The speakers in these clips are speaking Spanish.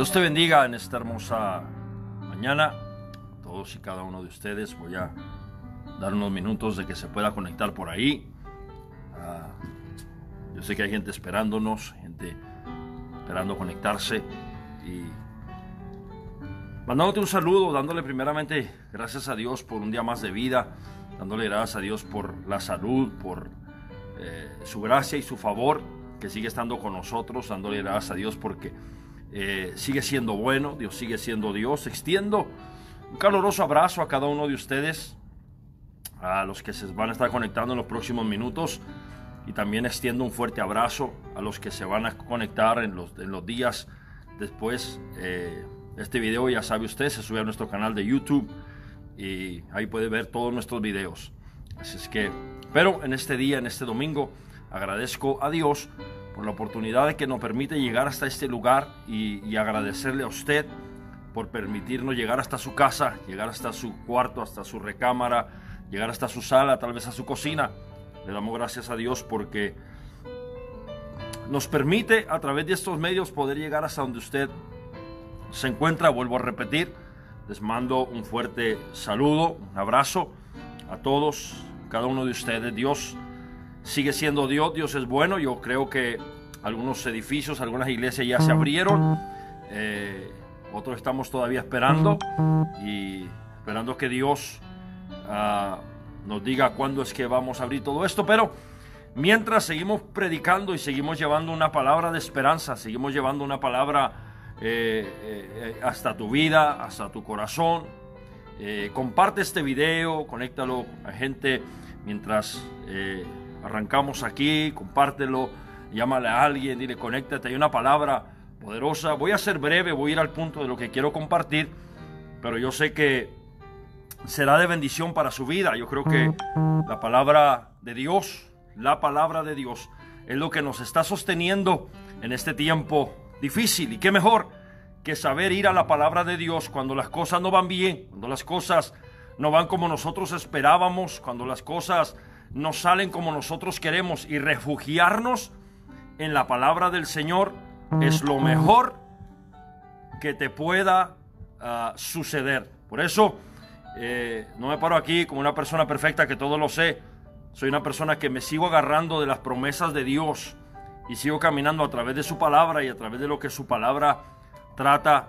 Dios te bendiga en esta hermosa mañana. Todos y cada uno de ustedes voy a dar unos minutos de que se pueda conectar por ahí. Ah, yo sé que hay gente esperándonos, gente esperando conectarse y mandándote un saludo, dándole primeramente gracias a Dios por un día más de vida, dándole gracias a Dios por la salud, por eh, su gracia y su favor que sigue estando con nosotros, dándole gracias a Dios porque eh, sigue siendo bueno, Dios sigue siendo Dios. Extiendo un caluroso abrazo a cada uno de ustedes, a los que se van a estar conectando en los próximos minutos. Y también extiendo un fuerte abrazo a los que se van a conectar en los, en los días después. Eh, este video, ya sabe usted, se sube a nuestro canal de YouTube y ahí puede ver todos nuestros videos. Así es que, pero en este día, en este domingo, agradezco a Dios la oportunidad que nos permite llegar hasta este lugar y, agradecerle a usted por permitirnos llegar hasta su casa, llegar hasta su cuarto, hasta su recámara, llegar hasta su sala, tal vez a su cocina. Le damos gracias a Dios porque nos permite a través de estos medios poder llegar hasta donde usted se encuentra. Vuelvo a repetir, les mando un fuerte saludo, un abrazo a todos, cada uno de ustedes. Dios sigue siendo Dios, Dios es bueno. Yo creo que algunos edificios, algunas iglesias ya se abrieron, eh, otros estamos todavía esperando y esperando que Dios ah, nos diga cuándo es que vamos a abrir todo esto, pero mientras seguimos predicando y seguimos llevando una palabra de esperanza, seguimos llevando una palabra eh, eh, hasta tu vida, hasta tu corazón. comparte este video, conéctalo a gente mientras arrancamos aquí, compártelo, llámale a alguien, dile, conéctate, hay una palabra poderosa. Voy a ser breve, voy a ir al punto de lo que quiero compartir, pero yo sé que será de bendición para su vida. Yo creo que la palabra de Dios, la palabra de Dios, es lo que nos está sosteniendo en este tiempo difícil. Y qué mejor que saber ir a la palabra de Dios cuando las cosas no van bien, cuando las cosas no van como nosotros esperábamos, cuando las cosas no salen como nosotros queremos y refugiarnos en la palabra del Señor es lo mejor que te pueda ah, suceder. Por eso eh, no me paro aquí como una persona perfecta que todo lo sé. Soy una persona que me sigo agarrando de las promesas de Dios y sigo caminando a través de su palabra y a través de lo que su palabra trata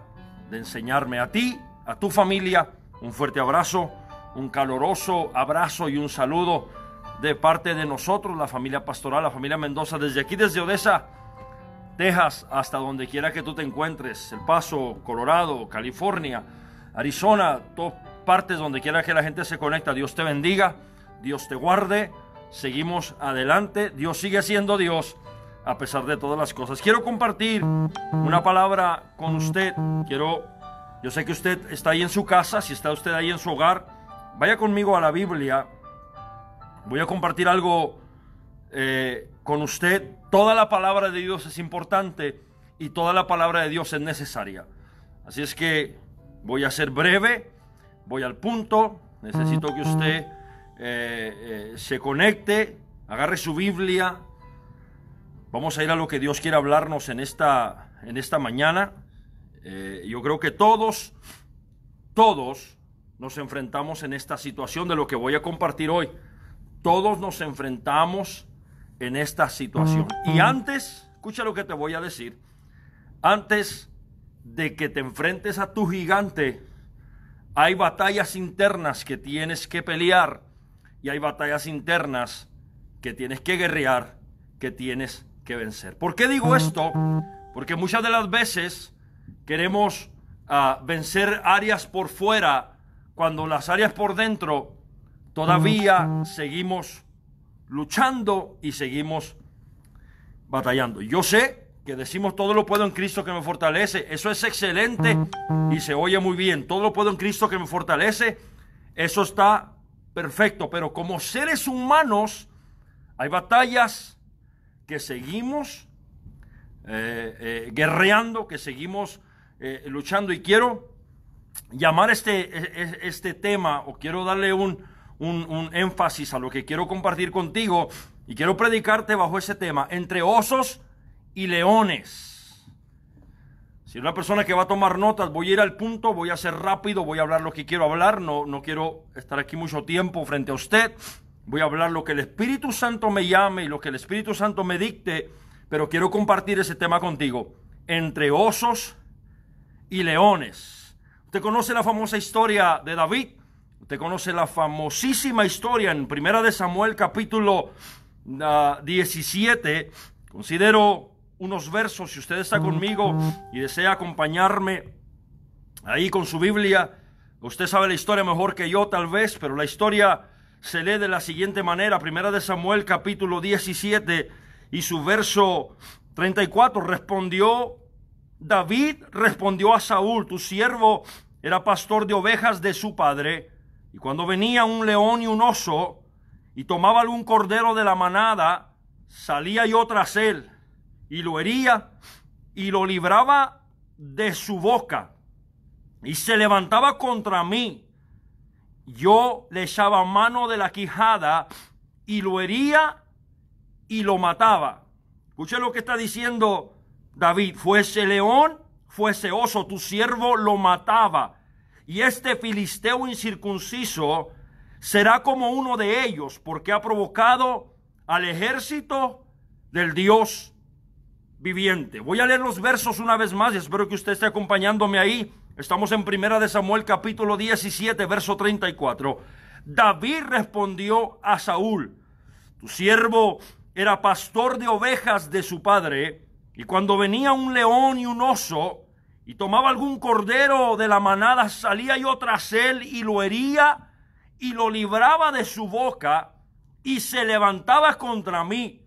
de enseñarme a ti, a tu familia. Un fuerte abrazo, un caloroso abrazo y un saludo de parte de nosotros, la familia pastoral, la familia Mendoza, desde aquí, desde Odessa, Texas, hasta donde quiera que tú te encuentres, El Paso, Colorado, California, Arizona, todas partes donde quiera que la gente se conecta. Dios te bendiga, Dios te guarde, seguimos adelante, Dios sigue siendo Dios a pesar de todas las cosas. Quiero compartir una palabra con usted, quiero, yo sé que usted está ahí en su casa, si está usted ahí en su hogar, vaya conmigo a la Biblia Voy a compartir algo eh, con usted. Toda la palabra de Dios es importante y toda la palabra de Dios es necesaria. Así es que voy a ser breve, voy al punto. Necesito que usted eh, eh, se conecte, agarre su Biblia. Vamos a ir a lo que Dios quiere hablarnos en esta, en esta mañana. yo creo que todos, todos nos enfrentamos en esta situación de lo que voy a compartir hoy. Todos nos enfrentamos en esta situación. Y antes, escucha lo que te voy a decir, antes de que te enfrentes a tu gigante, hay batallas internas que tienes que pelear y hay batallas internas que tienes que guerrear, que tienes que vencer. ¿Por qué digo esto? Porque muchas de las veces queremos ah, vencer áreas por fuera cuando las áreas por dentro Todavía seguimos luchando y seguimos batallando. Yo sé que decimos todo lo puedo en Cristo que me fortalece. Eso es excelente y se oye muy bien. Todo lo puedo en Cristo que me fortalece. Eso está perfecto. Pero como seres humanos hay batallas que seguimos eh, eh, guerreando, que seguimos eh, luchando. Y quiero llamar este, e, e, este tema o quiero darle un, un, énfasis a lo que quiero compartir contigo y quiero predicarte bajo ese tema, entre osos y leones. Si una persona que va a tomar notas, voy a ir al punto, voy a ser rápido, voy a hablar lo que quiero hablar, no, no quiero estar aquí mucho tiempo frente a usted. Voy a hablar lo que el Espíritu Santo me llame y lo que el Espíritu Santo me dicte, pero quiero compartir ese tema contigo. Entre osos y leones. Usted conoce la famosa historia de David. Usted conoce la famosísima historia en Primera de Samuel capítulo 17. Ah, Considero unos versos, si usted está conmigo y desea acompañarme ahí con su Biblia, usted sabe la historia mejor que yo tal vez, pero la historia se lee de la siguiente manera, primera de Samuel capítulo 17 y su verso 34, respondió David, respondió a Saúl, tu siervo era pastor de ovejas de su padre, y cuando venía un león y un oso, y tomaba algún cordero de la manada, salía yo tras él y lo hería y lo libraba de su boca y se levantaba contra mí. Yo le echaba mano de la quijada y lo hería y lo mataba. Escuche lo que está diciendo David. Fuese león, fuese oso, tu siervo lo mataba. Y este filisteo incircunciso será como uno de ellos, porque ha provocado al ejército del Dios viviente. Voy a leer los versos una vez más y espero que usted esté acompañándome ahí. Estamos en Primera de Samuel capítulo 17, verso 34. David respondió a Saúl, tu siervo era pastor de ovejas de su padre, y cuando venía un león y un oso, y tomaba algún cordero de la manada, salía yo tras él y lo hería y lo libraba de su boca, y se levantaba contra mí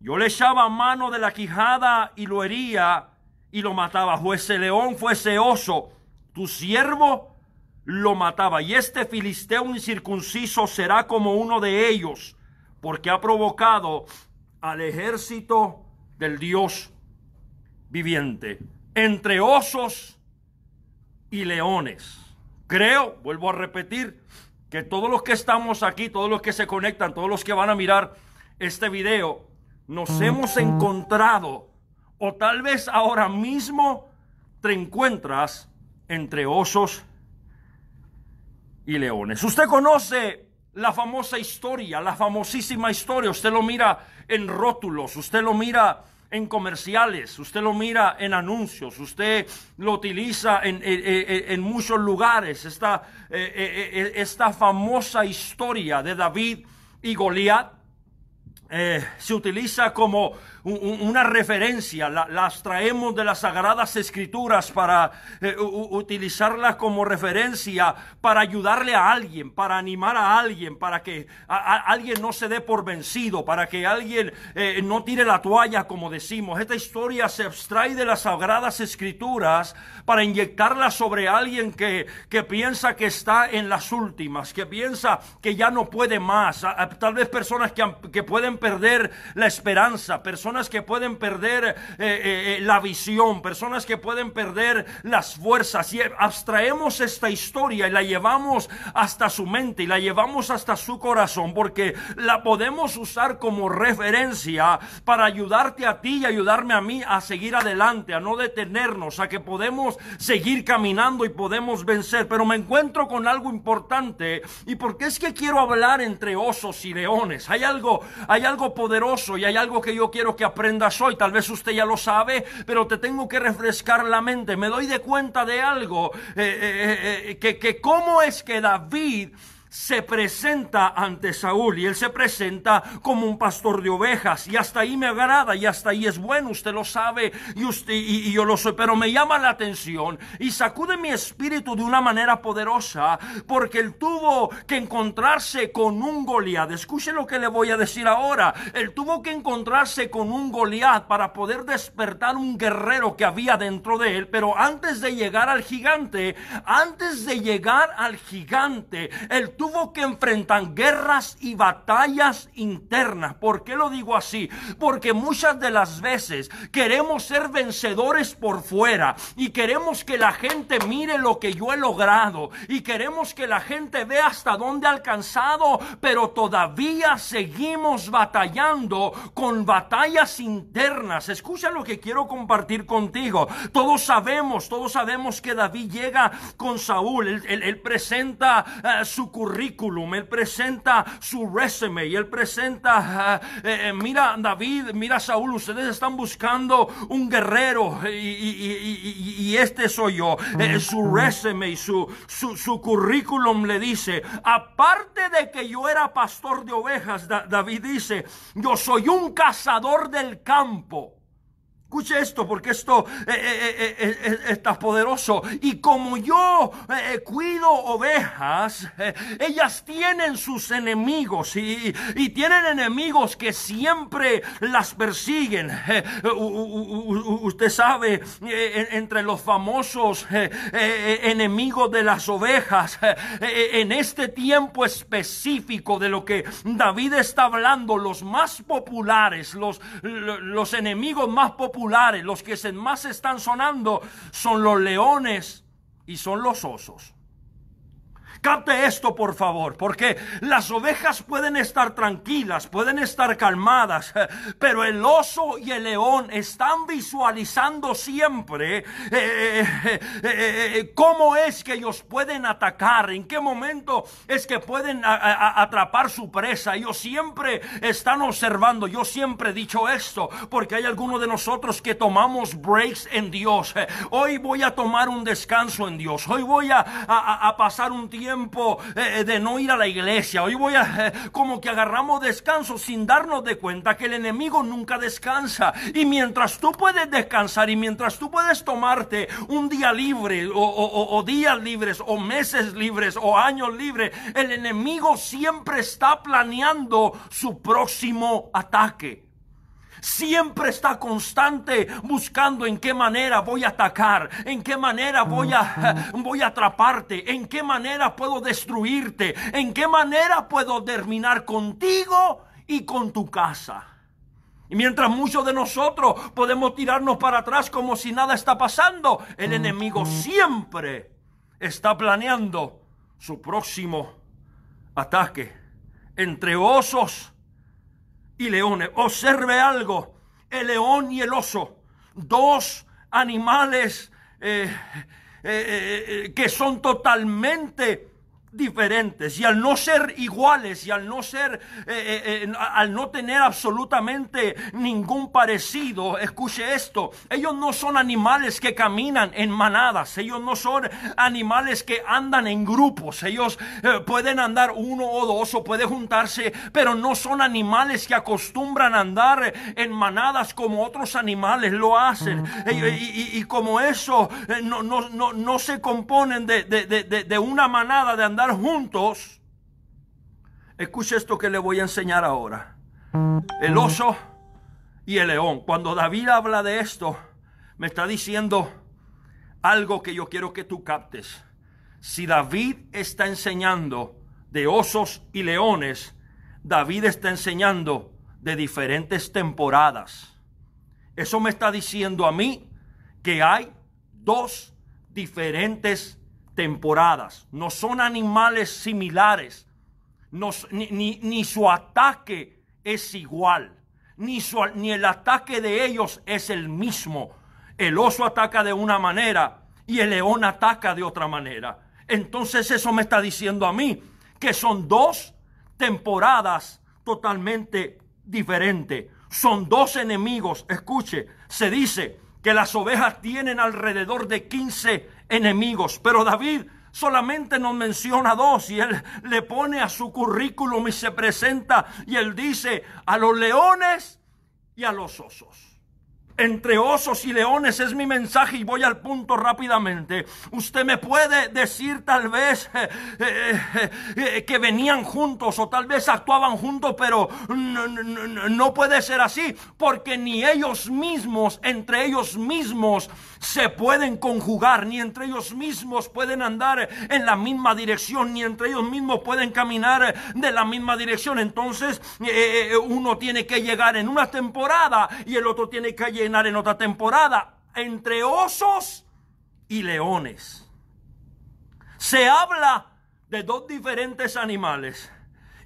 yo le echaba mano de la quijada y lo hería y lo mataba. Fuese león, fuese oso, tu siervo lo mataba. Y este filisteo incircunciso será como uno de ellos, porque ha provocado al ejército del Dios viviente, entre osos y leones. Creo, vuelvo a repetir, que todos los que estamos aquí, todos los que se conectan, todos los que van a mirar este video, nos hemos encontrado o tal vez ahora mismo te encuentras entre osos y leones. Usted conoce la famosa historia, la famosísima historia. Usted lo mira en rótulos, usted lo mira en comerciales, usted lo mira en anuncios, usted lo utiliza en, muchos lugares. Esta, eh, eh, eh, esta famosa historia de David y Goliat se utiliza como una referencia, las traemos de las sagradas escrituras para eh, utilizarlas como referencia, para ayudarle a alguien, para animar a alguien, para que alguien no se dé por vencido, para que alguien eh, no tire la toalla, como decimos. Esta historia se abstrae de las sagradas escrituras para inyectarla sobre alguien que, que piensa que está en las últimas, que piensa que ya no puede más. Tal vez personas que, que pueden perder la esperanza, personas que pueden perder eh, eh, eh, la visión, personas que pueden perder las fuerzas. Y abstraemos esta historia y la llevamos hasta su mente y la llevamos hasta su corazón porque la podemos usar como referencia para ayudarte a ti y ayudarme a mí a seguir adelante, a no detenernos, a que podemos seguir caminando y podemos vencer. Pero me encuentro con algo importante y porque es que quiero hablar entre osos y leones. Hay algo, hay algo poderoso y hay algo que yo quiero que aprendas hoy. Tal vez usted ya lo sabe, pero te tengo que refrescar la mente. Me doy de cuenta de algo, eh, eh, eh, que, que cómo es que David se presenta ante Saúl y él se presenta como un pastor de ovejas y hasta ahí me agrada y hasta ahí es bueno, usted lo sabe y, usted, y, yo lo sé, pero me llama la atención y sacude mi espíritu de una manera poderosa porque él tuvo que encontrarse con un Goliat. Escuche lo que le voy a decir ahora. Él tuvo que encontrarse con un Goliat para poder despertar un guerrero que había dentro de él, pero antes de llegar al gigante, antes de llegar al gigante, él tuvo que enfrentar guerras y batallas internas. ¿Por qué lo digo así? Porque muchas de las veces queremos ser vencedores por fuera y queremos que la gente mire lo que yo he logrado y queremos que la gente vea hasta dónde he alcanzado, pero todavía seguimos batallando con batallas internas. Escucha lo que quiero compartir contigo. Todos sabemos, todos sabemos que David llega con Saúl, él, presenta eh, su currículum, él presenta su resume y él presenta, eh, eh, mira David, mira Saúl, ustedes están buscando un guerrero y, este soy yo. su resume y su, su, su, currículum le dice, aparte de que yo era pastor de ovejas, David dice, yo soy un cazador del campo. Escuche esto porque esto eh, eh, eh, está poderoso. Y como yo cuido ovejas, ellas tienen sus enemigos y, tienen enemigos que siempre las persiguen. usted sabe, entre los famosos enemigos de las ovejas, en este tiempo específico de lo que David está hablando, los más populares, los, los enemigos más populares, los que más están sonando, son los leones y son los osos. Capte esto, por favor, porque las ovejas pueden estar tranquilas, pueden estar calmadas, pero el oso y el león están visualizando siempre eh, eh, eh, cómo es que ellos pueden atacar, en qué momento es que pueden atrapar su presa. Ellos siempre están observando. Yo siempre he dicho esto, porque hay algunos de nosotros que tomamos breaks en Dios. Hoy voy a tomar un descanso en Dios. Hoy voy a, a pasar un tiempo eh, eh, de no ir a la iglesia. Hoy voy a, eh, como que agarramos descanso sin darnos de cuenta que el enemigo nunca descansa. Y mientras tú puedes descansar y mientras tú puedes tomarte un día libre o días libres o meses libres o años libres, el enemigo siempre está planeando su próximo ataque. Siempre está constante buscando en qué manera voy a atacar, en qué manera voy a, voy a atraparte, en qué manera puedo destruirte, en qué manera puedo terminar contigo y con tu casa. Y mientras muchos de nosotros podemos tirarnos para atrás como si nada está pasando, el enemigo siempre está planeando su próximo ataque entre osos y leones. Observe algo, el león y el oso, dos animales eh, eh, eh, que son totalmente diferentes y al no ser iguales y al no ser eh, eh, eh, al no tener absolutamente ningún parecido escuche esto ellos no son animales que caminan en manadas ellos no son animales que andan en grupos ellos pueden andar uno o dos o puede juntarse pero no son animales que acostumbran a andar en manadas como otros animales lo hacen. Y, como eso no, no, no, no se componen de, de, de, de una manada de andar juntos, escuche esto que le voy a enseñar ahora. El oso y el león. Cuando David habla de esto, me está diciendo algo que yo quiero que tú captes. Si David está enseñando de osos y leones, David está enseñando de diferentes temporadas. Eso me está diciendo a mí que hay dos diferentes temporadas. No son animales similares. ni, su ataque es igual. Ni, ni el ataque de ellos es el mismo. El oso ataca de una manera y el león ataca de otra manera. Entonces eso me está diciendo a mí que son dos temporadas totalmente diferentes. Son dos enemigos. Escuche, se dice que las ovejas tienen alrededor de 15 enemigos. Pero David solamente nos menciona dos y él le pone a su currículum y se presenta y él dice a los leones y a los osos. Entre osos y leones es mi mensaje y voy al punto rápidamente. Usted me puede decir tal vez eh, eh, eh, que venían juntos o tal vez actuaban juntos, pero no, no puede ser así porque ni ellos mismos, entre ellos mismos, se pueden conjugar, ni entre ellos mismos pueden andar en la misma dirección, ni entre ellos mismos pueden caminar de la misma dirección. Entonces uno tiene que llegar en una temporada y el otro tiene que llegar en otra temporada entre osos y leones. Se habla de dos diferentes animales.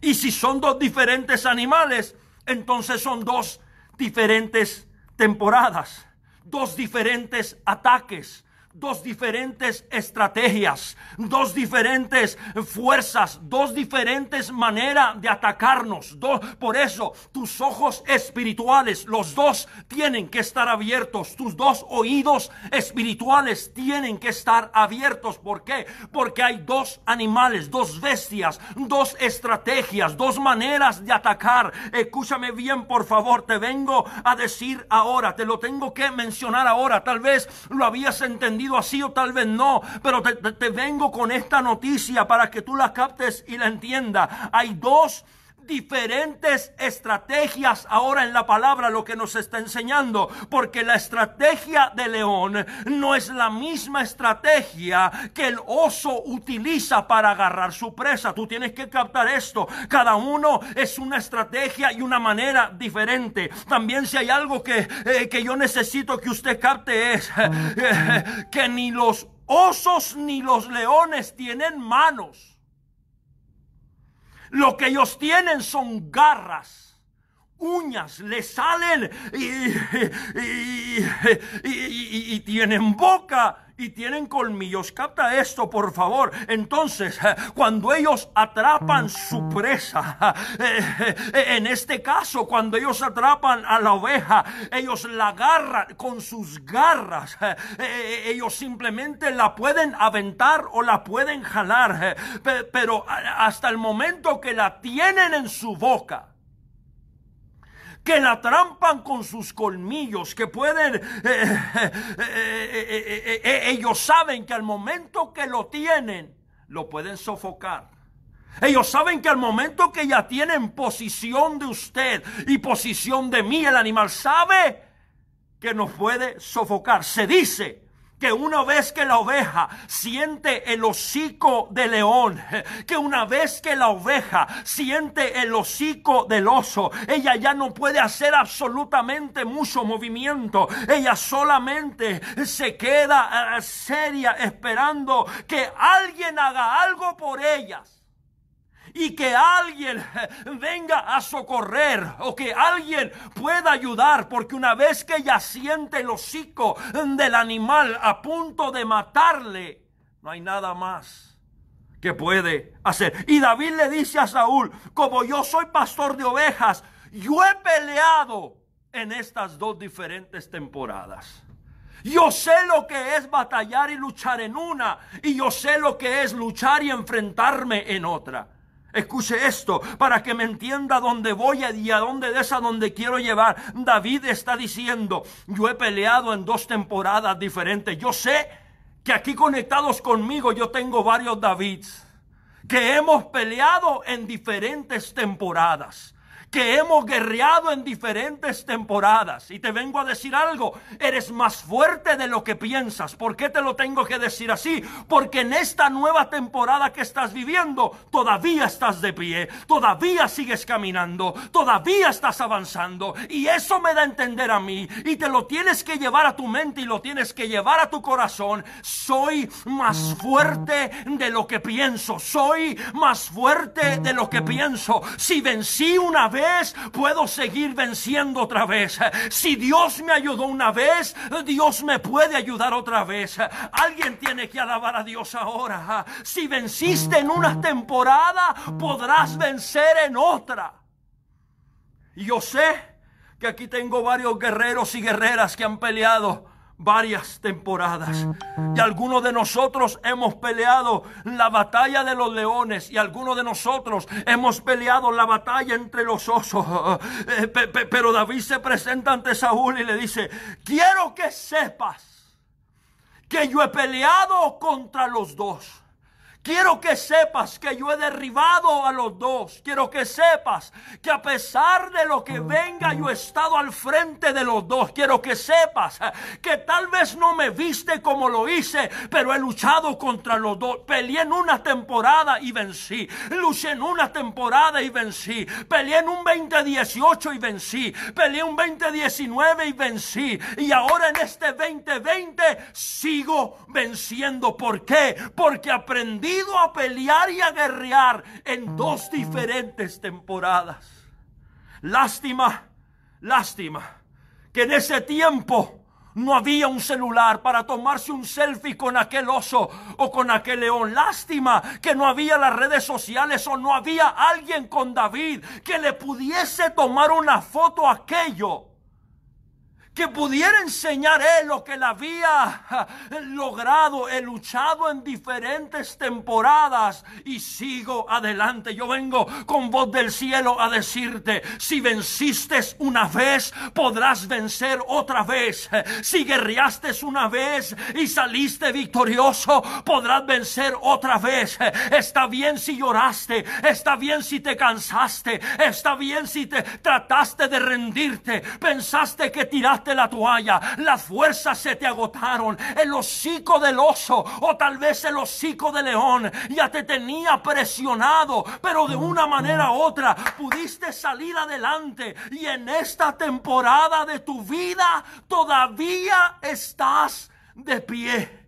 Y si son dos diferentes animales, entonces son dos diferentes temporadas, dos diferentes ataques, dos diferentes estrategias, dos diferentes fuerzas, dos diferentes maneras de atacarnos. por eso tus ojos espirituales, los dos tienen que estar abiertos. Tus dos oídos espirituales tienen que estar abiertos. ¿Por qué? Porque hay dos animales, dos bestias, dos estrategias, dos maneras de atacar. Escúchame bien, por favor. Te vengo a decir ahora, te lo tengo que mencionar ahora. Tal vez lo habías entendido así o tal vez no, pero te, te vengo con esta noticia para que tú la captes y la entiendas. Hay dos diferentes estrategias ahora en la palabra lo que nos está enseñando, porque la estrategia de león no es la misma estrategia que el oso utiliza para agarrar su presa. Tú tienes que captar esto. Cada uno es una estrategia y una manera diferente. También si hay algo que, eh, que yo necesito que usted capte es eh, que ni los osos ni los leones tienen manos. Lo que ellos tienen son garras, uñas, le salen y, tienen boca y tienen colmillos. Capta esto, por favor. Entonces, eh, cuando ellos atrapan su presa, eh, eh, en este caso, cuando ellos atrapan a la oveja, ellos la agarran con sus garras. Ellos simplemente la pueden aventar o la pueden jalar. Pero hasta el momento que la tienen en su boca, que la trampan con sus colmillos, que pueden, eh, eh, eh, ellos saben que al momento que lo tienen, lo pueden sofocar. Ellos saben que al momento que ya tienen posición de usted y posición de mí, el animal sabe que nos puede sofocar. Se dice que una vez que la oveja siente el hocico del león, que una vez que la oveja siente el hocico del oso, ella ya no puede hacer absolutamente mucho movimiento. Ella solamente se queda eh, seria esperando que alguien haga algo por ellas y que alguien venga a socorrer o que alguien pueda ayudar, porque una vez que ella siente el hocico del animal a punto de matarle, no hay nada más que puede hacer. Y David le dice a Saúl, como yo soy pastor de ovejas, yo he peleado en estas dos diferentes temporadas. Yo sé lo que es batallar y luchar en una, y yo sé lo que es luchar y enfrentarme en otra. Escuche esto para que me entienda dónde voy y a dónde es a donde quiero llevar. David está diciendo, yo he peleado en dos temporadas diferentes. Yo sé que aquí conectados conmigo yo tengo varios Davids que hemos peleado en diferentes temporadas que hemos guerreado en diferentes temporadas. Y te vengo a decir algo, eres más fuerte de lo que piensas. ¿Por qué te lo tengo que decir así? Porque en esta nueva temporada que estás viviendo, todavía estás de pie, todavía sigues caminando, todavía estás avanzando. Y eso me da a entender a mí. Y te lo tienes que llevar a tu mente y lo tienes que llevar a tu corazón. Soy más fuerte de lo que pienso. Soy más fuerte de lo que pienso. Si vencí una vez, puedo seguir venciendo otra vez. Si Dios me ayudó una vez, Dios me puede ayudar otra vez. Alguien tiene que alabar a Dios ahora. Si venciste en una temporada, podrás vencer en otra. Yo sé que aquí tengo varios guerreros y guerreras que han peleado varias temporadas. Y algunos de nosotros hemos peleado la batalla de los leones y algunos de nosotros hemos peleado la batalla entre los osos. Eh, pero David se presenta ante Saúl y le dice, quiero que sepas que yo he peleado contra los dos. Quiero que sepas que yo he derribado a los dos. Quiero que sepas que a pesar de lo que venga, yo he estado al frente de los dos. Quiero que sepas que tal vez no me viste como lo hice, pero he luchado contra los dos. Peleé en una temporada y vencí. Luché en una temporada y vencí. Peleé en un 2018 y vencí. Peleé un 2019 y vencí. Y ahora en este 2020 sigo venciendo. ¿Por qué? Porque aprendí a pelear y a guerrear en dos diferentes temporadas. Lástima, lástima, que en ese tiempo no había un celular para tomarse un selfie con aquel oso o con aquel león. Lástima que no había las redes sociales o no había alguien con David que le pudiese tomar una foto a aquello que pudiera enseñar él lo que él había logrado. He luchado en diferentes temporadas y sigo adelante. Yo vengo con voz del cielo a decirte, si venciste una vez, podrás vencer otra vez. Si guerreaste una vez y saliste victorioso, podrás vencer otra vez. Está bien si lloraste, está bien si te cansaste, está bien si te trataste de rendirte, pensaste que tiraste la toalla, las fuerzas se te agotaron, el hocico del oso o tal vez el hocico del león ya te tenía presionado, pero de una manera u otra pudiste salir adelante. Y en esta temporada de tu vida todavía estás de pie.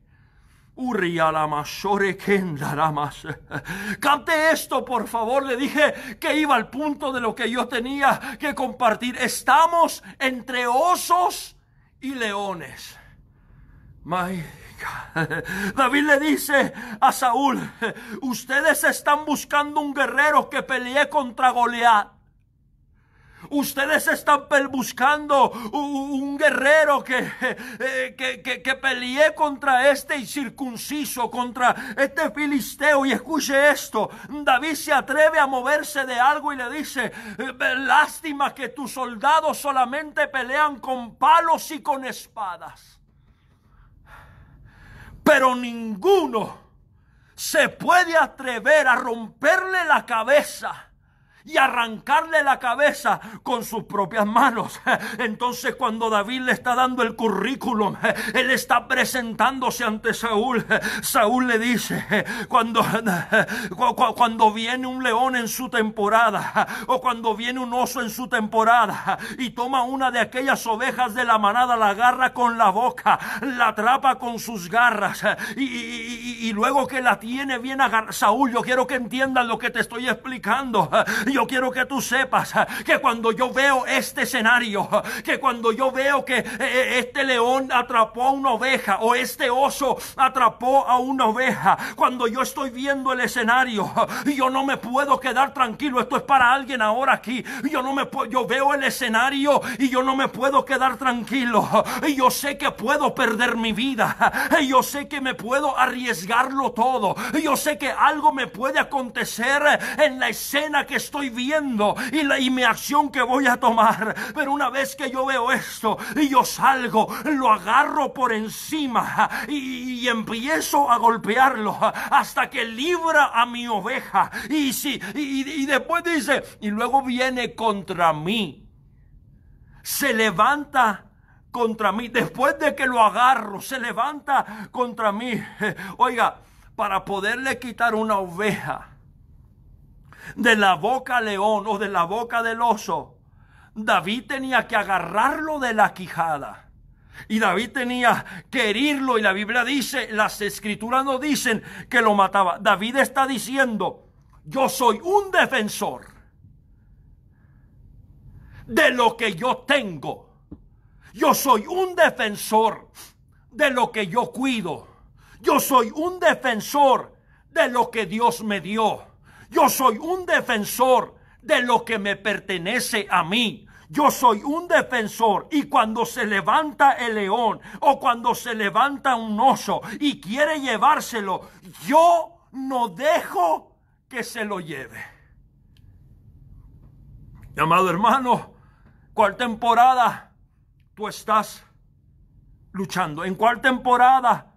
Cante esto, por favor. Le dije que iba al punto de lo que yo tenía que compartir. Estamos entre osos y leones. David le dice a Saúl, ustedes están buscando un guerrero que pelee contra Goliat. Ustedes están buscando un guerrero eh, que, que, que, pelee contra este circunciso, contra este filisteo. Y escuche esto, David se atreve a moverse de algo y le dice, eh, lástima que tus soldados solamente pelean con palos y con espadas. Pero ninguno se puede atrever a romperle la cabeza y arrancarle la cabeza con sus propias manos. Entonces cuando David le está dando el currículum, él está presentándose ante Saúl. Saúl le dice, cuando, cuando viene un león en su temporada o cuando viene un oso en su temporada y toma una de aquellas ovejas de la manada, la agarra con la boca, la atrapa con sus garras y, luego que la tiene bien agarrada. Saúl, yo quiero que entiendan lo que te estoy explicando yo quiero que tú sepas que cuando yo veo este escenario, que cuando yo veo que eh, eh, este león atrapó a una oveja o este oso atrapó a una oveja, cuando yo estoy viendo el escenario, yo no me puedo quedar tranquilo. Esto es para alguien ahora aquí. Yo no me yo veo el escenario y yo no me puedo quedar tranquilo. Yo sé que puedo perder mi vida. Yo sé que me puedo arriesgarlo todo. Yo sé que algo me puede acontecer en la escena que estoy viendo y, la, y mi acción que voy a tomar. Pero una vez que yo veo esto y yo salgo, lo agarro por encima y, empiezo a golpearlo hasta que libra a mi oveja. Y, si, y después dice, y luego viene contra mí. Se levanta contra mí. Después de que lo agarro, se levanta contra mí. Oiga, para poderle quitar una oveja de la boca león o de la boca del oso, David tenía que agarrarlo de la quijada. Y David tenía que herirlo y la Biblia dice, las escrituras no dicen que lo mataba. David está diciendo, yo soy un defensor de lo que yo tengo. Yo soy un defensor de lo que yo cuido. Yo soy un defensor de lo que Dios me dio. Yo soy un defensor de lo que me pertenece a mí. yo soy un defensor y cuando se levanta el león o cuando se levanta un oso y quiere llevárselo, yo no dejo que se lo lleve. Amado hermano, ¿cuál temporada tú estás luchando? ¿En cuál temporada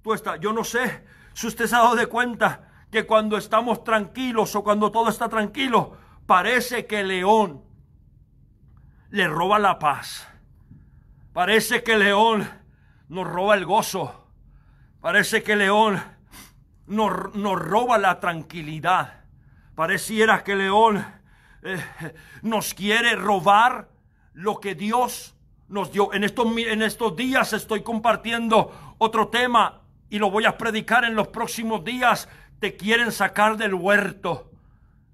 tú estás? Yo no sé si usted se ha dado de cuenta que cuando estamos tranquilos o cuando todo está tranquilo, parece que el león le roba la paz. Parece que el león nos roba el gozo. Parece que el león nos, nos roba la tranquilidad. Pareciera que el león eh, nos quiere robar lo que Dios nos dio. En estos, en estos días estoy compartiendo otro tema y lo voy a predicar en los próximos días. Te quieren sacar del huerto.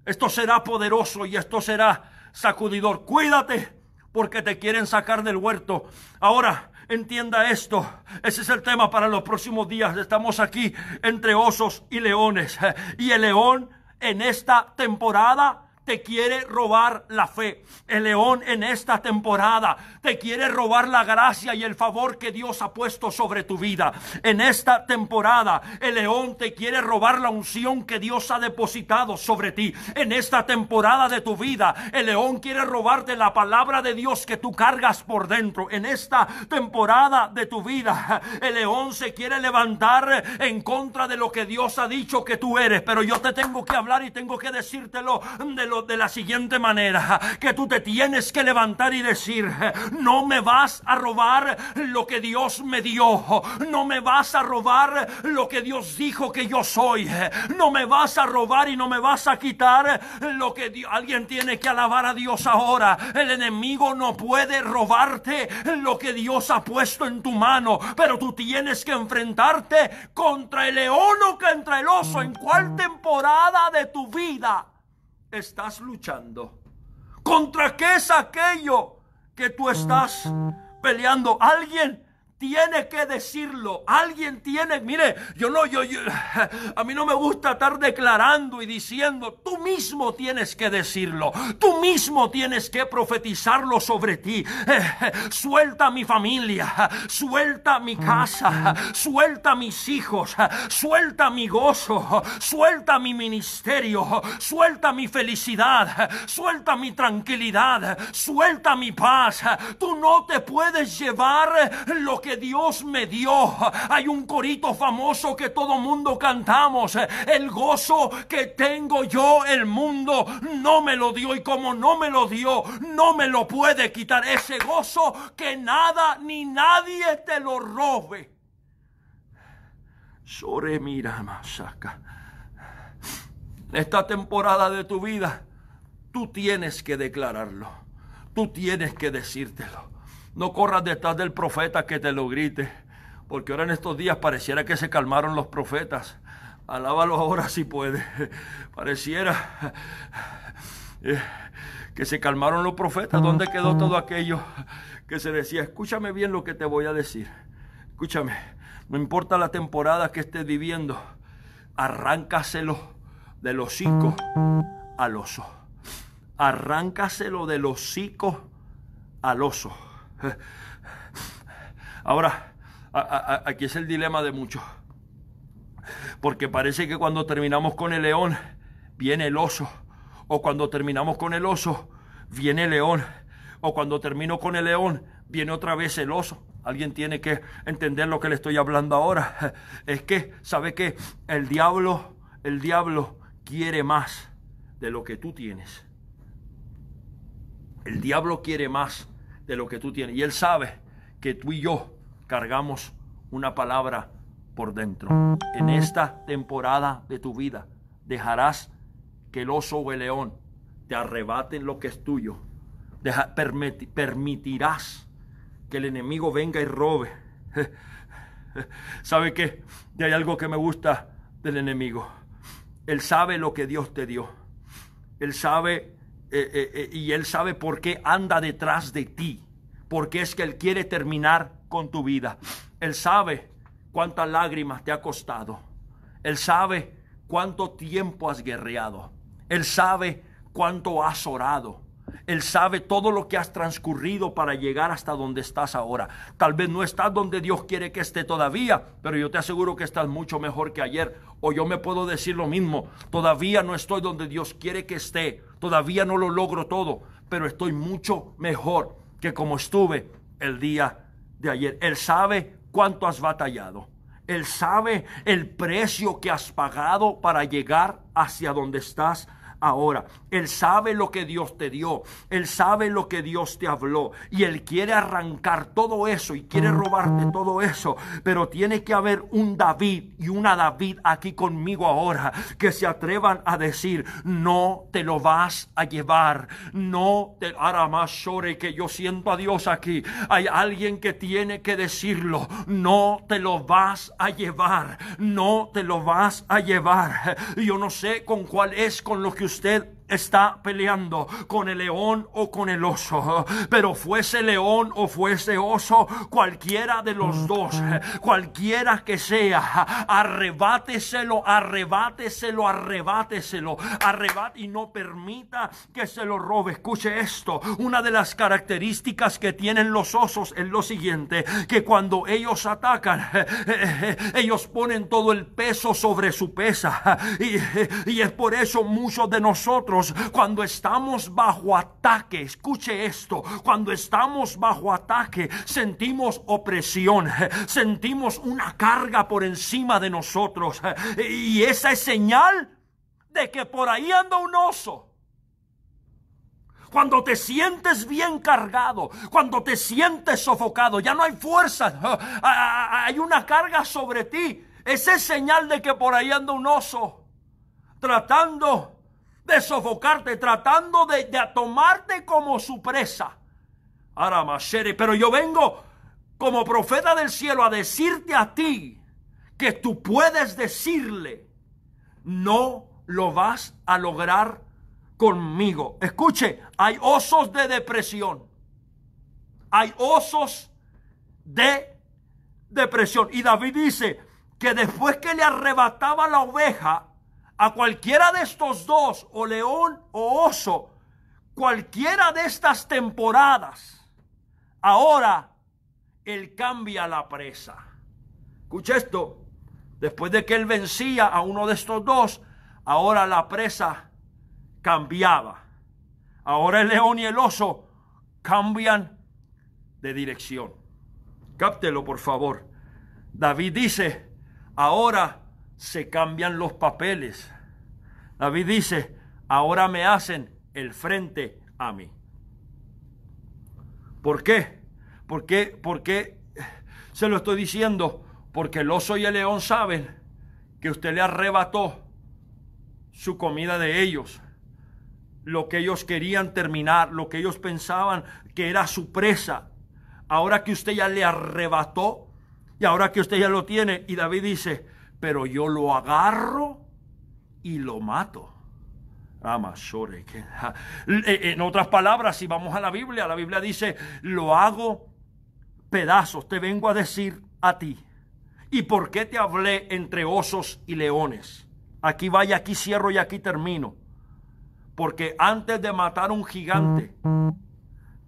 Esto será poderoso y esto será sacudidor. Cuídate porque te quieren sacar del huerto. Ahora, entienda esto. Ese es el tema para los próximos días. Estamos aquí entre osos y leones. Y el león en esta temporada te quiere robar la fe. El león en esta temporada te quiere robar la gracia y el favor que Dios ha puesto sobre tu vida. En esta temporada el león te quiere robar la unción que Dios ha depositado sobre ti. En esta temporada de tu vida el león quiere robarte la palabra de Dios que tú cargas por dentro. En esta temporada de tu vida el león se quiere levantar en contra de lo que Dios ha dicho que tú eres. Pero yo te tengo que hablar y tengo que decírtelo de de la siguiente manera, que tú te tienes que levantar y decir, no me vas a robar lo que Dios me dio, no me vas a robar lo que Dios dijo que yo soy, no me vas a robar y no me vas a quitar lo que alguien tiene que alabar a Dios ahora. El enemigo no puede robarte lo que Dios ha puesto en tu mano, pero tú tienes que enfrentarte contra el león o contra el oso. ¿En cuál temporada de tu vida estás luchando? ¿Contra qué es aquello que tú estás peleando? Alguien tiene que decirlo. Alguien tiene, mire, yo no, yo, a mí no me gusta estar declarando y diciendo, tú mismo tienes que decirlo, tú mismo tienes que profetizarlo sobre ti. suelta mi familia, suelta mi casa, suelta mis hijos, suelta mi gozo, suelta mi ministerio, suelta mi felicidad, suelta mi tranquilidad, suelta mi paz. Tú no te puedes llevar lo que Dios me dio. Hay un corito famoso que todo mundo cantamos. El gozo que tengo yo, el mundo no me lo dio. Y como no me lo dio, no me lo puede quitar. Ese gozo que nada ni nadie te lo robe. Sore mira, masaca. Esta temporada de tu vida, tú tienes que declararlo. Tú tienes que decírtelo. No corras detrás del profeta que te lo grite, porque ahora en estos días pareciera que se calmaron los profetas. Alábalo ahora si puede. Pareciera eh, que se calmaron los profetas. ¿Dónde quedó todo aquello que se decía? Escúchame bien lo que te voy a decir. Escúchame. No importa la temporada que estés viviendo, arráncaselo del hocico al oso. Arráncaselo del hocico al oso. Ahora, aquí es el dilema de muchos. Porque parece que cuando terminamos con el león, viene el oso. O cuando terminamos con el oso, viene el león. O cuando termino con el león, viene otra vez el oso. Alguien tiene que entender lo que le estoy hablando ahora. Es que, ¿sabe que El diablo, el diablo quiere más de lo que tú tienes. El diablo quiere más de lo que tú tienes. Y Él sabe que tú y yo cargamos una palabra por dentro. En esta temporada de tu vida dejarás que el oso o el león te arrebaten lo que es tuyo. permitirás que el enemigo venga y robe. ¿Sabe qué? Y hay algo que me gusta del enemigo. Él sabe lo que Dios te dio. Él sabe eh, eh, eh, y Él sabe por qué anda detrás de ti, porque es que Él quiere terminar con tu vida. Él sabe cuántas lágrimas te ha costado. Él sabe cuánto tiempo has guerreado. Él sabe cuánto has orado. Él sabe todo lo que has transcurrido para llegar hasta donde estás ahora. Tal vez no estás donde Dios quiere que esté todavía, pero yo te aseguro que estás mucho mejor que ayer. O yo me puedo decir lo mismo, todavía no estoy donde Dios quiere que esté, todavía no lo logro todo, pero estoy mucho mejor que como estuve el día de ayer. Él sabe cuánto has batallado. Él sabe el precio que has pagado para llegar hacia donde estás ahora. Él sabe lo que Dios te dio. Él sabe lo que Dios te habló. Y Él quiere arrancar todo eso y quiere robarte todo eso. Pero tiene que haber un David y una David aquí conmigo ahora que se atrevan a decir, no te lo vas a llevar. No te hará más llore que yo siento a Dios aquí. Hay alguien que tiene que decirlo. No te lo vas a llevar. No te lo vas a llevar. Yo no sé con cuál es con lo que usted está peleando con el león o con el oso. Pero fuese león o fuese oso, cualquiera de los dos, cualquiera que sea, arrebáteselo, arrebáteselo, arrebáteselo, arrebate y no permita que se lo robe. Escuche esto, una de las características que tienen los osos es lo siguiente, que cuando ellos atacan, ellos ponen todo el peso sobre su pesa. Y, y es por eso muchos de nosotros cuando estamos bajo ataque, escuche esto, cuando estamos bajo ataque sentimos opresión, sentimos una carga por encima de nosotros y esa es señal de que por ahí anda un oso cuando te sientes bien cargado, cuando te sientes sofocado, ya no hay fuerza, hay una carga sobre ti. Esa es señal de que por ahí anda un oso tratando de sofocarte, tratando de, tomarte como su presa. Pero yo vengo como profeta del cielo a decirte a ti que tú puedes decirle, no lo vas a lograr conmigo. Escuche, hay osos de depresión. Hay osos de depresión. Y David dice que después que le arrebataba la oveja, a cualquiera de estos dos, o león o oso, cualquiera de estas temporadas, ahora él cambia la presa. Escucha esto, después de que él vencía a uno de estos dos, ahora la presa cambiaba. Ahora el león y el oso cambian de dirección. Cáptelo, por favor. David dice, ahora se cambian los papeles. David dice, ahora me hacen el frente a mí. ¿Por qué? ¿Por qué? ¿Por qué se lo estoy diciendo? Porque el oso y el león saben que usted le arrebató su comida de ellos, lo que ellos querían terminar, lo que ellos pensaban que era su presa. Ahora que usted ya le arrebató y ahora que usted ya lo tiene, y David dice, pero yo lo agarro y lo mato. En otras palabras, si vamos a la Biblia, la Biblia dice, lo hago pedazos, te vengo a decir a ti. ¿Y por qué te hablé entre osos y leones? Aquí vaya, aquí cierro y aquí termino. Porque antes de matar un gigante,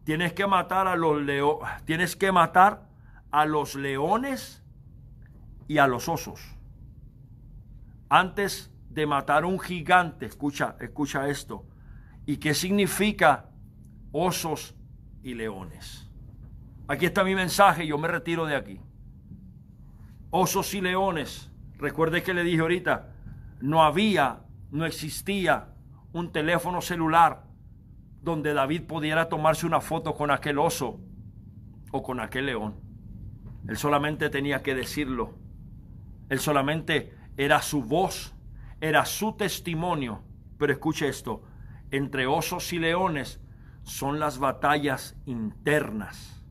tienes que matar a los leones, tienes que matar a los leones y a los osos antes de matar un gigante, escucha, escucha esto. ¿Y qué significa osos y leones? Aquí está mi mensaje, yo me retiro de aquí. Osos y leones. Recuerde que le dije ahorita, no había, no existía un teléfono celular donde David pudiera tomarse una foto con aquel oso o con aquel león. Él solamente tenía que decirlo. Él solamente era su voz, era su testimonio. Pero escuche esto, entre osos y leones son las batallas internas,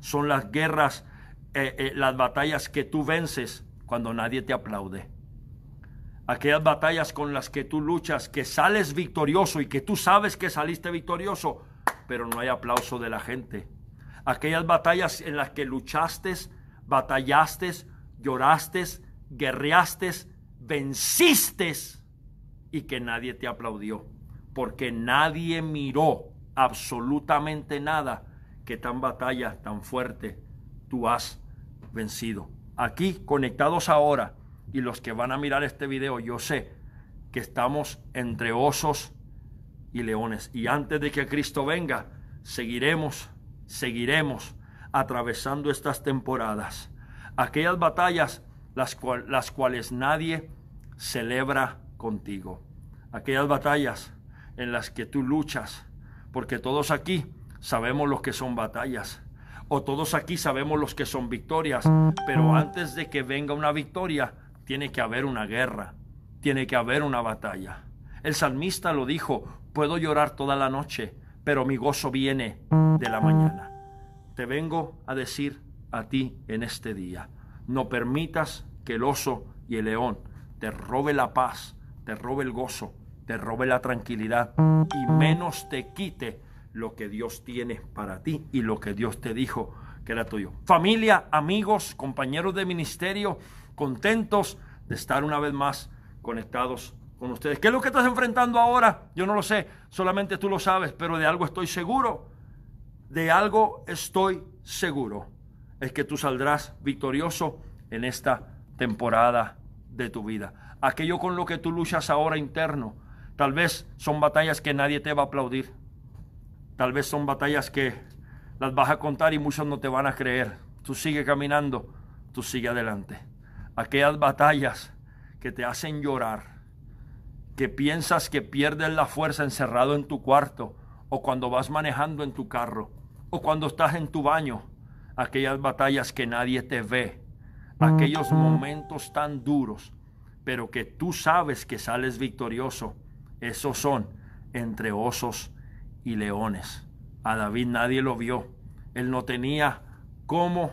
son las guerras, eh, eh, las batallas que tú vences cuando nadie te aplaude. Aquellas batallas con las que tú luchas, que sales victorioso y que tú sabes que saliste victorioso, pero no hay aplauso de la gente. Aquellas batallas en las que luchaste, batallaste, lloraste, guerreaste, venciste y que nadie te aplaudió, porque nadie miró absolutamente nada que tan batalla tan fuerte tú has vencido. Aquí conectados ahora y los que van a mirar este video, yo sé que estamos entre osos y leones. Y antes de que Cristo venga, seguiremos, seguiremos atravesando estas temporadas. Aquellas batallas las, cuales nadie celebra contigo. Aquellas batallas en las que tú luchas. Porque todos aquí sabemos lo que son batallas. O todos aquí sabemos los que son victorias. Pero antes de que venga una victoria, tiene que haber una guerra. Tiene que haber una batalla. El salmista lo dijo, puedo llorar toda la noche, pero mi gozo viene de la mañana. Te vengo a decir a ti en este día, no permitas que el oso y el león te robe la paz, te robe el gozo, te robe la tranquilidad y menos te quite lo que Dios tiene para ti y lo que Dios te dijo que era tuyo. Familia, amigos, compañeros de ministerio, contentos de estar una vez más conectados con ustedes. ¿Qué es lo que estás enfrentando ahora? Yo no lo sé, solamente tú lo sabes, pero de algo estoy seguro. De algo estoy seguro. Es que tú saldrás victorioso en esta temporada de tu vida. Aquello con lo que tú luchas ahora interno, tal vez son batallas que nadie te va a aplaudir. Tal vez son batallas que las vas a contar y muchos no te van a creer. Tú sigue caminando, tú sigue adelante. Aquellas batallas que te hacen llorar, que piensas que pierdes la fuerza encerrado en tu cuarto, o cuando vas manejando en tu carro, o cuando estás en tu baño, aquellas batallas que nadie te ve, aquellos momentos tan duros, pero que tú sabes que sales victorioso, esos son entre osos y leones. A David nadie lo vio, él no tenía cómo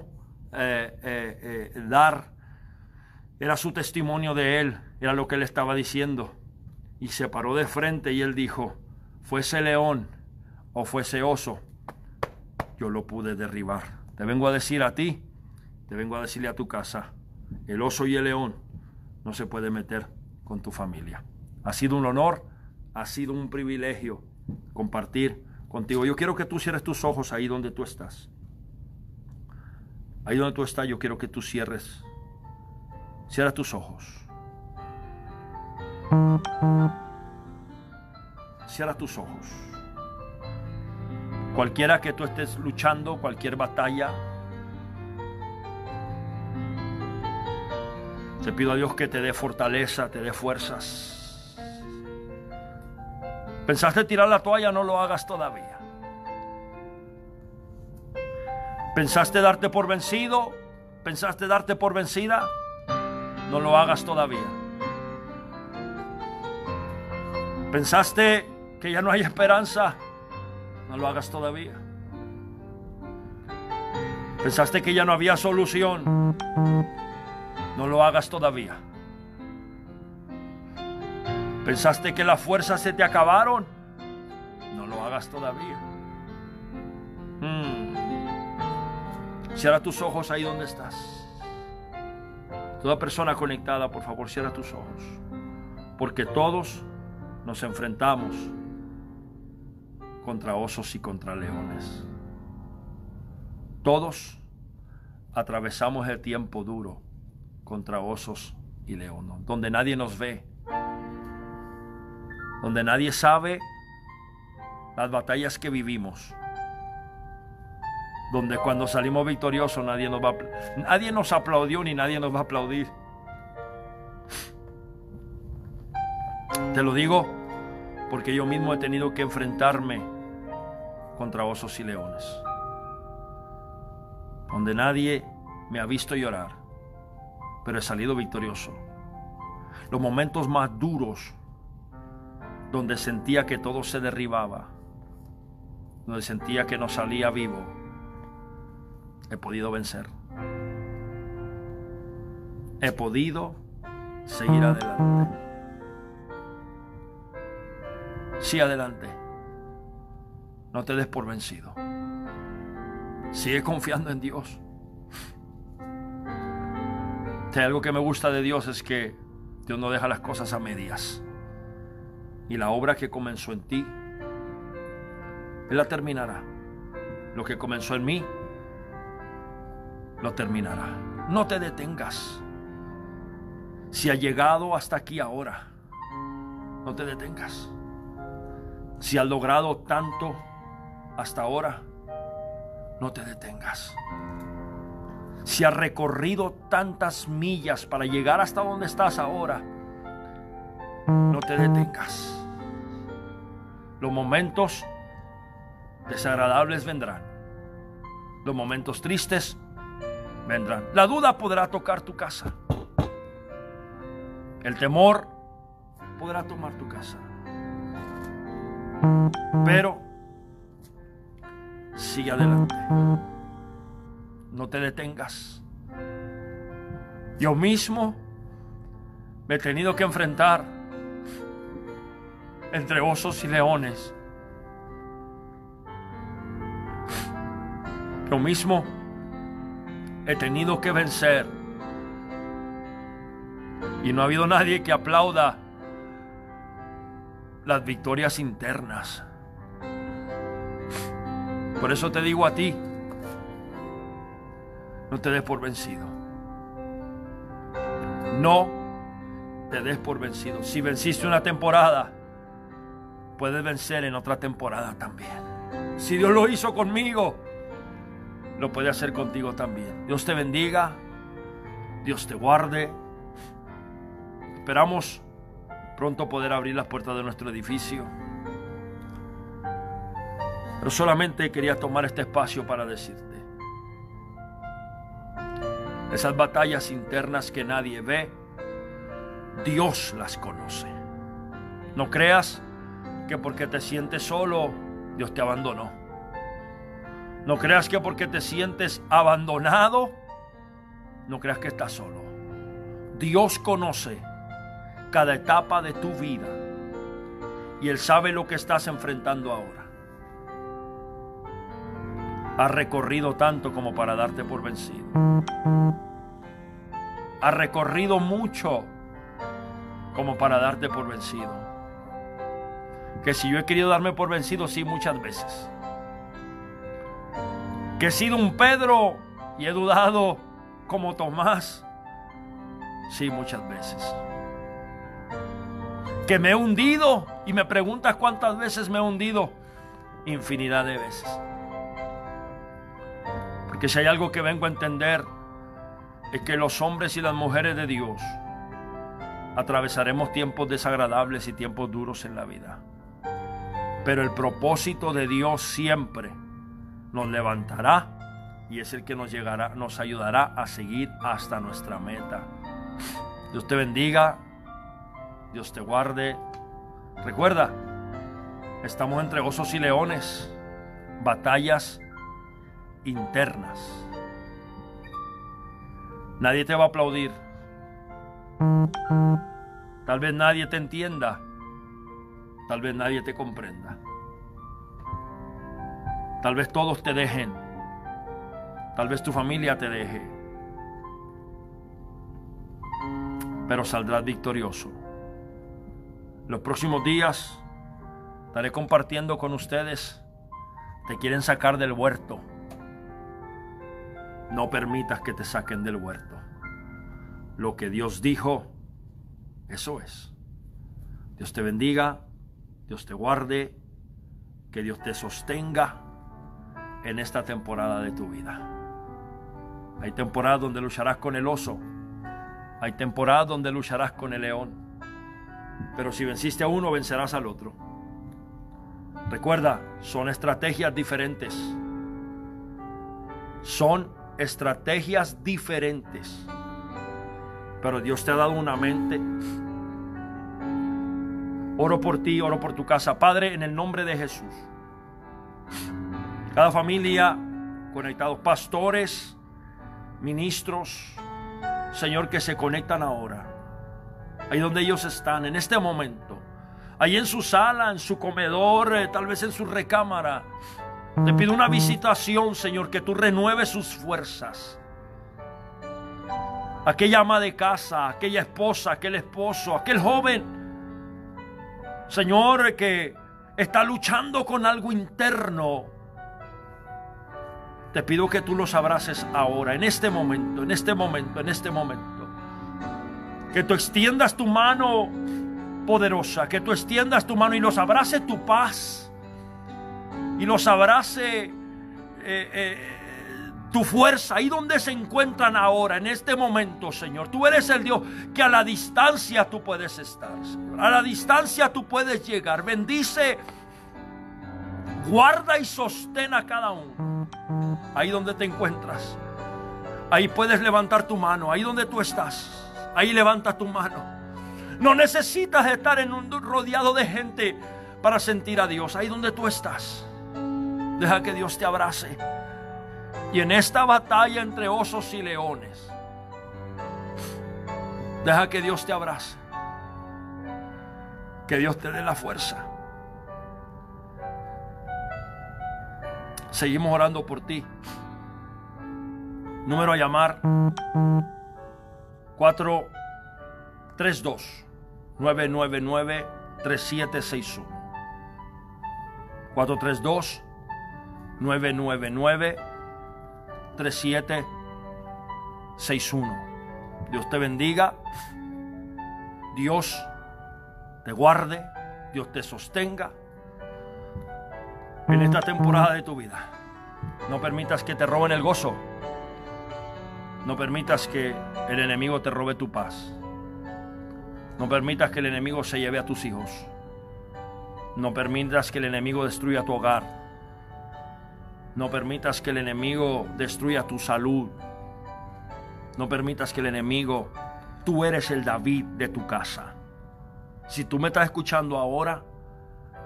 eh, eh, eh, dar, era su testimonio de él, era lo que él estaba diciendo. Y se paró de frente y él dijo, fuese león o fuese oso, yo lo pude derribar. Te vengo a decir a ti, te vengo a decirle a tu casa, el oso y el león no se puede meter con tu familia. Ha sido un honor, ha sido un privilegio compartir contigo. Yo quiero que tú cierres tus ojos ahí donde tú estás. Ahí donde tú estás, yo quiero que tú cierres. Cierra tus ojos. Cierra tus ojos. Cualquiera que tú estés luchando, cualquier batalla, te pido a Dios que te dé fortaleza, te dé fuerzas. ¿Pensaste tirar la toalla? No lo hagas todavía. ¿Pensaste darte por vencido? ¿Pensaste darte por vencida? No lo hagas todavía. ¿Pensaste que ya no hay esperanza? No lo hagas todavía. ¿Pensaste que ya no había solución? No lo hagas todavía. ¿Pensaste que las fuerzas se te acabaron? No lo hagas todavía. Hmm. Cierra tus ojos ahí donde estás. Toda persona conectada, por favor, cierra tus ojos. Porque todos nos enfrentamos contra osos y contra leones. Todos atravesamos el tiempo duro contra osos y leones, donde nadie nos ve, donde nadie sabe las batallas que vivimos, donde cuando salimos victoriosos nadie nos va nadie nos aplaudió ni nadie nos va a aplaudir. Te lo digo porque yo mismo he tenido que enfrentarme contra osos y leones, donde nadie me ha visto llorar, pero he salido victorioso. Los momentos más duros, donde sentía que todo se derribaba, donde sentía que no salía vivo, he podido vencer. He podido seguir adelante. Sí, adelante. No te des por vencido. Sigue confiando en Dios. Si algo que me gusta de Dios es que Dios no deja las cosas a medias. Y la obra que comenzó en ti Él la terminará. Lo que comenzó en mí, lo terminará. No te detengas. Si ha llegado hasta aquí ahora, no te detengas. Si has logrado tanto hasta ahora, no te detengas. Si has recorrido tantas millas para llegar hasta donde estás ahora, no te detengas. Los momentos desagradables vendrán. Los momentos tristes vendrán. La duda podrá tocar tu casa. El temor podrá tomar tu casa. Pero sigue adelante. No te detengas. Yo mismo me he tenido que enfrentar entre osos y leones. Yo mismo he tenido que vencer. Y no ha habido nadie que aplauda las victorias internas. Por eso te digo a ti, no te des por vencido. No te des por vencido. Si venciste una temporada, puedes vencer en otra temporada también. Si Dios lo hizo conmigo, lo puede hacer contigo también. Dios te bendiga, Dios te guarde. Esperamos pronto poder abrir las puertas de nuestro edificio. Pero solamente quería tomar este espacio para decirte, esas batallas internas que nadie ve, Dios las conoce. No creas que porque te sientes solo, Dios te abandonó. No creas que porque te sientes abandonado, no creas que estás solo. Dios conoce cada etapa de tu vida y Él sabe lo que estás enfrentando ahora. Has recorrido tanto como para darte por vencido. Has recorrido mucho como para darte por vencido. Que si yo he querido darme por vencido, sí, muchas veces. Que he sido un Pedro y he dudado como Tomás, sí, muchas veces que me he hundido y me preguntas cuántas veces me he hundido, infinidad de veces. Porque si hay algo que vengo a entender es que los hombres y las mujeres de Dios atravesaremos tiempos desagradables y tiempos duros en la vida. Pero el propósito de Dios siempre nos levantará y es el que nos llegará, nos ayudará a seguir hasta nuestra meta. Dios te bendiga, Dios te guarde. Recuerda, estamos entre osos y leones, batallas internas. Nadie te va a aplaudir. Tal vez nadie te entienda. Tal vez nadie te comprenda. Tal vez todos te dejen. Tal vez tu familia te deje. Pero saldrás victorioso. Los próximos días estaré compartiendo con ustedes. Te quieren sacar del huerto. No permitas que te saquen del huerto. Lo que Dios dijo, eso es. Dios te bendiga, Dios te guarde, que Dios te sostenga en esta temporada de tu vida. Hay temporadas donde lucharás con el oso. Hay temporadas donde lucharás con el león. Pero si venciste a uno, vencerás al otro. Recuerda, son estrategias diferentes. Son estrategias diferentes. Pero Dios te ha dado una mente. Oro por ti, oro por tu casa. Padre, en el nombre de Jesús. Cada familia conectados, pastores, ministros, Señor, que se conectan ahora ahí donde ellos están, en este momento, ahí en su sala, en su comedor, eh, tal vez en su recámara. Te pido una visitación, Señor, que tú renueves sus fuerzas. Aquella ama de casa, aquella esposa, aquel esposo, aquel joven, Señor, que está luchando con algo interno, te pido que tú los abraces ahora, en este momento, en este momento, en este momento. Que tú extiendas tu mano poderosa, que tú extiendas tu mano y los abrace tu paz. Y los abrace eh, eh, tu fuerza, ahí donde se encuentran ahora, en este momento, Señor. Tú eres el Dios que a la distancia tú puedes estar. A la distancia tú puedes llegar. Bendice, guarda y sostén a cada uno. Ahí donde te encuentras. Ahí puedes levantar tu mano, ahí donde tú estás. Ahí levanta tu mano. No necesitas estar en un rodeado de gente para sentir a Dios. Ahí donde tú estás. Deja que Dios te abrace. Y en esta batalla entre osos y leones, deja que Dios te abrace. Que Dios te dé la fuerza. Seguimos orando por ti. Número a llamar 432 999 3761. 432 999 3761. Dios te bendiga. Dios te guarde. Dios te sostenga en esta temporada de tu vida. No permitas que te roben el gozo. No permitas que el enemigo te robe tu paz. No permitas que el enemigo se lleve a tus hijos. No permitas que el enemigo destruya tu hogar. No permitas que el enemigo destruya tu salud. No permitas que el enemigo, tú eres el David de tu casa. Si tú me estás escuchando ahora,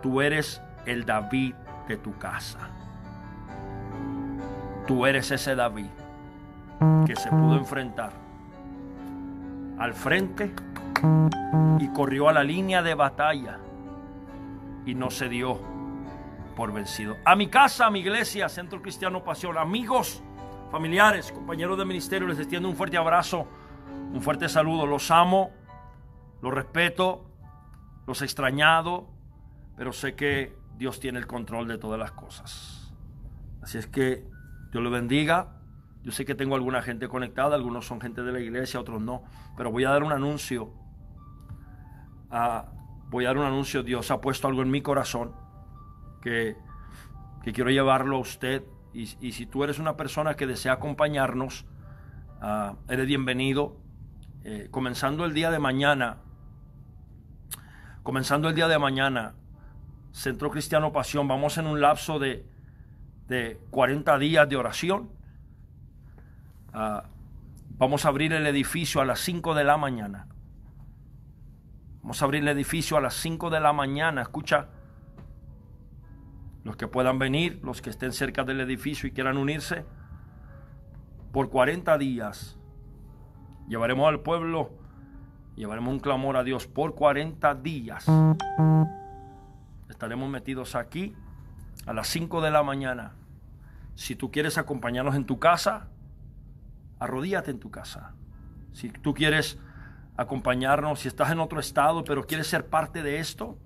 tú eres el David de tu casa. Tú eres ese David que se pudo enfrentar al frente y corrió a la línea de batalla y no se dio por vencido. A mi casa, a mi iglesia, Centro Cristiano Pasión, amigos, familiares, compañeros de ministerio, les extiendo un fuerte abrazo, un fuerte saludo. Los amo, los respeto, los he extrañado, pero sé que Dios tiene el control de todas las cosas. Así es que Dios le bendiga. Yo sé que tengo alguna gente conectada, algunos son gente de la iglesia, otros no, pero voy a dar un anuncio voy a dar un anuncio. Dios ha puesto algo en mi corazón que, quiero llevarlo a usted. Y, si tú eres una persona que desea acompañarnos, ah, eres bienvenido. Eh, comenzando el día de mañana, comenzando el día de mañana, Centro Cristiano Pasión, vamos en un lapso de, de 40 días de oración. Ah, vamos a abrir el edificio a las 5 de la mañana. Vamos a abrir el edificio a las 5 de la mañana. Escucha, los que puedan venir, los que estén cerca del edificio y quieran unirse, por 40 días llevaremos al pueblo, llevaremos un clamor a Dios por 40 días. Estaremos metidos aquí a las 5 de la mañana. Si tú quieres acompañarnos en tu casa, arrodíate en tu casa. Si tú quieres acompañarnos. Si estás en otro estado, pero quieres ser parte de esto,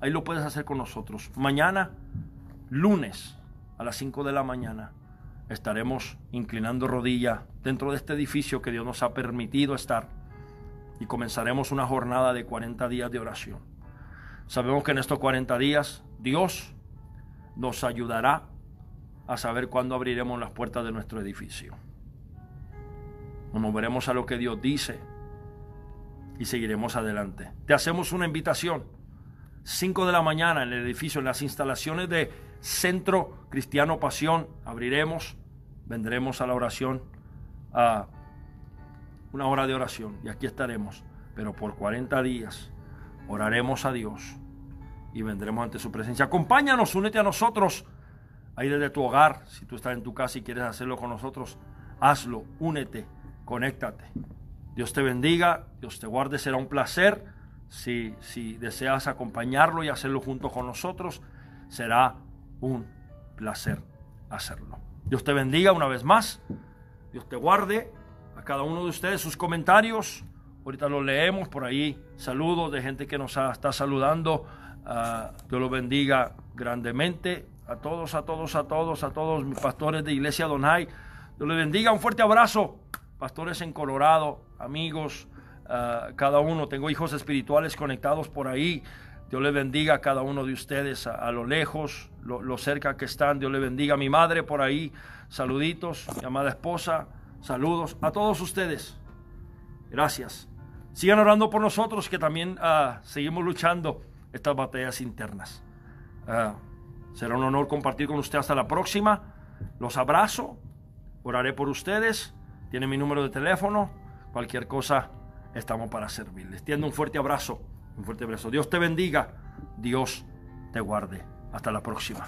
ahí lo puedes hacer con nosotros. Mañana, lunes, a las 5 de la mañana, estaremos inclinando rodilla dentro de este edificio que Dios nos ha permitido estar y comenzaremos una jornada de 40 días de oración. Sabemos que en estos 40 días Dios nos ayudará a saber cuándo abriremos las puertas de nuestro edificio. Nos veremos a lo que Dios dice y seguiremos adelante. Te hacemos una invitación. 5 de la mañana en el edificio, en las instalaciones de Centro Cristiano Pasión, abriremos, vendremos a la oración, a una hora de oración, y aquí estaremos. Pero por 40 días oraremos a Dios y vendremos ante su presencia. Acompáñanos, únete a nosotros ahí desde tu hogar. Si tú estás en tu casa y quieres hacerlo con nosotros, hazlo, únete, conéctate. Dios te bendiga, Dios te guarde, será un placer. Si, si deseas acompañarlo y hacerlo junto con nosotros, será un placer hacerlo. Dios te bendiga una vez más. Dios te guarde a cada uno de ustedes sus comentarios. Ahorita los leemos por ahí. Saludos de gente que nos está saludando. Ah, Dios los bendiga grandemente. A todos, a todos, a todos, a todos mis pastores de Iglesia Donai. Dios les bendiga. Un fuerte abrazo. Pastores en Colorado, amigos, ah, cada uno. Tengo hijos espirituales conectados por ahí. Dios les bendiga a cada uno de ustedes a, lo lejos, lo, cerca que están. Dios les bendiga a mi madre por ahí. Saluditos, mi amada esposa. Saludos a todos ustedes. Gracias. Sigan orando por nosotros que también uh, seguimos luchando estas batallas internas. Uh, será un honor compartir con usted hasta la próxima. Los abrazo. Oraré por ustedes. Tiene mi número de teléfono. Cualquier cosa, estamos para servirles. Tiendo un fuerte abrazo. Un fuerte abrazo. Dios te bendiga. Dios te guarde. Hasta la próxima.